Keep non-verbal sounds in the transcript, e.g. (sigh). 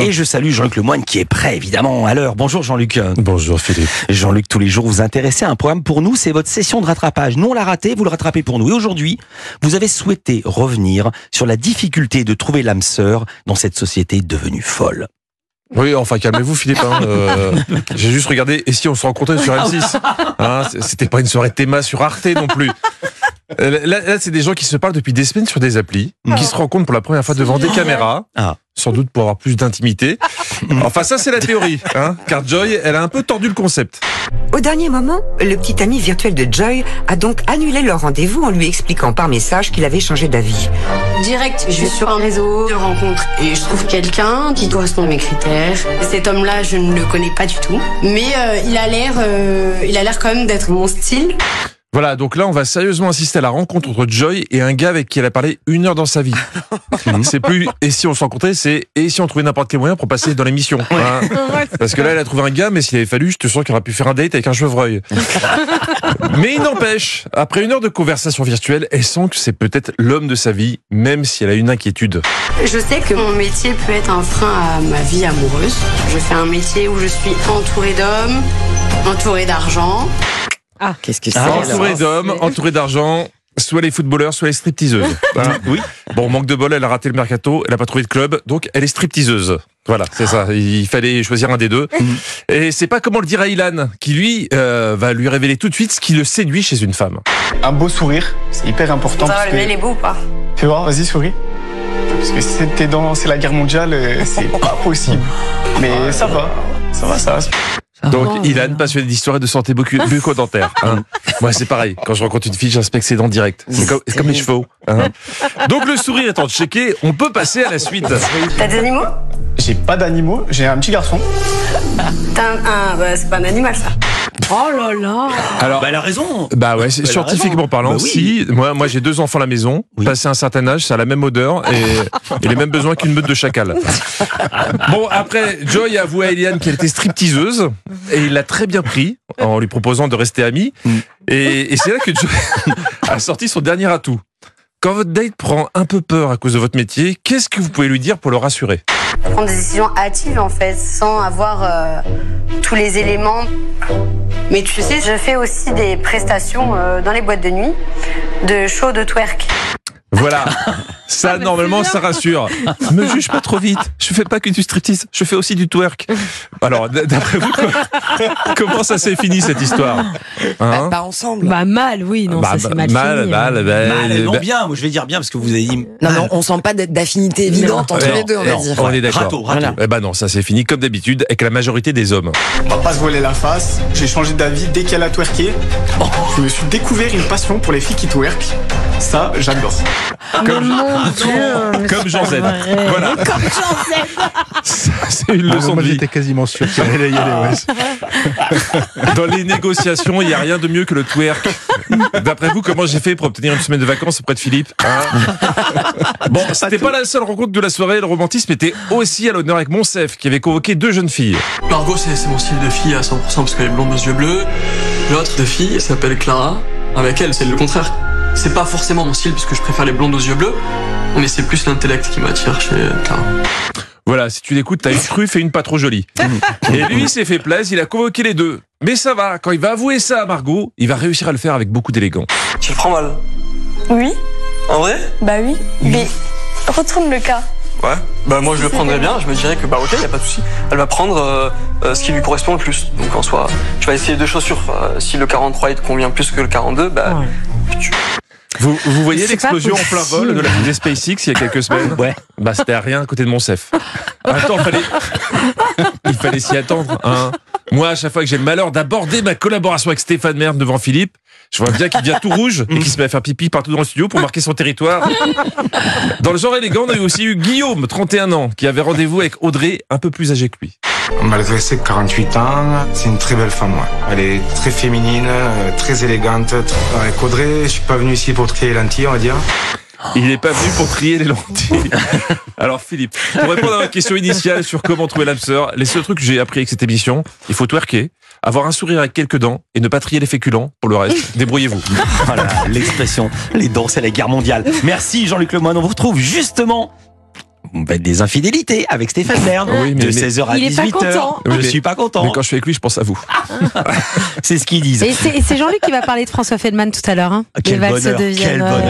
Et je salue Jean-Luc Lemoine qui est prêt évidemment à l'heure. Bonjour Jean-Luc. Bonjour Philippe. Jean-Luc, tous les jours vous intéressez à un programme pour nous, c'est votre session de rattrapage. Nous on l'a raté, vous le rattrapez pour nous. Et aujourd'hui, vous avez souhaité revenir sur la difficulté de trouver l'âme sœur dans cette société devenue folle. Oui, enfin calmez-vous Philippe. Hein, euh, (laughs) J'ai juste regardé et si on se rencontrait sur M6 (laughs) hein, C'était pas une soirée théma sur Arte non plus. Euh, Là, là, c'est des gens qui se parlent depuis des semaines sur des applis, qui se rencontrent pour la première fois devant des caméras, Ah. sans doute pour avoir plus d'intimité. (laughs) Enfin ça c'est la théorie, hein, car Joy, elle a un peu tordu le concept. Au dernier moment, le petit ami virtuel de Joy a donc annulé leur rendez-vous en lui expliquant par message qu'il avait changé d'avis. Direct, je vais sur un réseau de rencontres et je trouve quelqu'un qui correspond à mes critères. Cet homme-là, je ne le connais pas du tout, mais euh, il a l'air, euh, il a l'air quand même d'être mon style. Voilà, donc là on va sérieusement assister à la rencontre entre Joy et un gars avec qui elle a parlé une heure dans sa vie. (laughs) c'est plus et si on se rencontrait, c'est et si on trouvait n'importe quel moyen pour passer dans l'émission. hein. (laughs) Parce que là elle a trouvé un gars, mais s'il avait fallu, je te sens qu'il aurait pu faire un date avec un chevreuil. (laughs) mais il n'empêche, après une heure de conversation virtuelle, elle sent que c'est peut-être l'homme de sa vie, même si elle a une inquiétude. Je sais que mon métier peut être un frein à ma vie amoureuse. Je fais un métier où je suis entourée d'hommes, entourée d'argent. Qu'est-ce que c'est Ah, entouré d'hommes, entouré d'argent, soit les footballeurs, soit les stripteaseuses. (laughs) Voilà. Oui. Bon, manque de bol, elle a raté le mercato, elle a pas trouvé de club, donc elle est stripteaseuse. Voilà, c'est ça. Il fallait choisir un des deux. (laughs) Et c'est pas comment le dirait Ilan, qui lui euh, va lui révéler tout de suite ce qui le séduit chez une femme. Un beau sourire, c'est hyper important. Ça va, parce le que... mail est beau ou pas? Fais voir, vas-y, souris. Parce que si t'es dans c'est la guerre mondiale, euh, c'est pas possible. Mais ça va, ça va, ça va. Donc Ilan, passionné d'histoire et de santé bucco- (laughs) bucco-dentaire. hein. Moi, c'est pareil. Quand je rencontre une fille, j'inspecte ses dents direct. C'est comme, comme les chevaux. hein. Donc le sourire étant checké, on peut passer à la suite. T'as des animaux? J'ai pas d'animaux, j'ai un petit garçon. T'as un, un- bah, c'est pas un animal ça. Oh là là Alors, Bah elle a raison. Bah ouais, scientifiquement parlant, Bah oui. si moi moi j'ai deux enfants à la maison, Oui. passé un certain âge, ça a la même odeur et, (laughs) et les mêmes besoins qu'une meute de chacal. Bon après, Joy a avoué à Eliane qu'elle était stripteaseuse et il l'a très bien pris en lui proposant de rester amis. Mm. Et, et c'est là que Joy (laughs) a sorti son dernier atout. Quand votre date prend un peu peur à cause de votre métier, qu'est-ce que vous pouvez lui dire pour le rassurer? Prendre des décisions hâtives en fait, sans avoir euh, tous les éléments. Mais tu sais, je fais aussi des prestations euh, dans les boîtes de nuit, de show de twerk. Voilà, (laughs) ça normalement ça rassure. Me juge pas trop vite. Je fais pas que du striptease, je fais aussi du twerk. Alors d'après vous, (laughs) comment ça s'est fini cette histoire? Hein? Pas ensemble. Bah mal, oui, non, Bah, ça c'est bah, mal, mal, fini. mal, bah, Mal, non bah, bien, moi je vais dire bien parce que vous avez dit. Non, mais on sent pas d'affinité évidente entre Non, les deux, on va non. dire. on est d'accord. Râteau, râteau. Voilà. Eh ben non, ça c'est fini comme d'habitude avec la majorité des hommes. On va pas se voiler la face. J'ai changé d'avis dès qu'elle a twerké. Je me suis découvert une passion pour les filles qui twerkent. Ça, j'adore. Comme, comme Jean Z. Voilà. Comme Jean Z. C'est une leçon de Ah, moi, vie. j'étais quasiment sûr qu'il allait y aller. ouais. (laughs) Dans les négociations, il n'y a rien de mieux que le twerk. D'après vous, comment j'ai fait pour obtenir une semaine de vacances auprès de Philippe hein (laughs) Bon, c'était pas la seule rencontre de la soirée. Le romantisme était aussi à l'honneur avec Monsef, qui avait convoqué deux jeunes filles. Margot, c'est c'est mon style de fille à 100% parce qu'elle est blonde aux yeux bleus. L'autre de fille elle s'appelle Clara. Avec elle, c'est le contraire. C'est pas forcément mon style parce que je préfère les blondes aux yeux bleus, mais c'est plus l'intellect qui m'attire chez Clara. Voilà, si tu l'écoutes, t'as une truffe et une pas trop jolie. (laughs) Et lui, il s'est fait plaisir, il a convoqué les deux. Mais ça va, quand il va avouer ça à Margot, il va réussir à le faire avec beaucoup d'élégance. Tu le prends mal Oui, En vrai? Bah oui. Mais retourne le cas. Ouais. Bah moi je le prendrais bien, je me dirais que bah ok, y a pas de souci. Elle va prendre euh, euh, ce qui lui correspond le plus. Donc en soi, tu vas essayer deux chaussures. Euh, si le 43 il te convient plus que le 42, bah tu, Vous, vous voyez l'explosion en plein vol de la fusée SpaceX il y a quelques semaines Ouais. Bah c'était à rien à côté de Monsef. Attends, fallait... il fallait s'y attendre. Hein. Moi, à chaque fois que j'ai le malheur d'aborder ma collaboration avec Stéphane Merde devant Philippe, je vois bien qu'il devient tout rouge et qu'il se met à faire pipi partout dans le studio pour marquer son territoire. Dans le genre élégant, on a eu aussi eu Guillaume, 31 ans, qui avait rendez-vous avec Audrey, un peu plus âgée que lui. Malgré ses 48 ans, c'est une très belle femme. ouais. Elle est très féminine, euh, très élégante. Très- Avec Audrey, je suis pas venu ici pour trier les lentilles, on va dire. Il n'est pas venu pour trier les lentilles. (laughs) Alors Philippe, pour répondre à votre question initiale sur comment trouver l'âme sœur, les seuls trucs que j'ai appris avec cette émission, il faut twerker, avoir un sourire avec quelques dents et ne pas trier les féculents. Pour le reste, (laughs) débrouillez-vous. Voilà, l'expression, les dents, c'est la guerre mondiale. Merci Jean-Luc Lemoyne, on vous retrouve justement des infidélités avec Stéphane Bern. Oui, de mais- 16h à Il est pas 18h. content. Je mais- suis pas content. Mais quand je suis avec lui, je pense à vous. (laughs) C'est ce qu'ils disent. Et c'est Jean-Luc qui va parler de François Feldman tout à l'heure. Hein. Quel bonheur, de quel bonheur.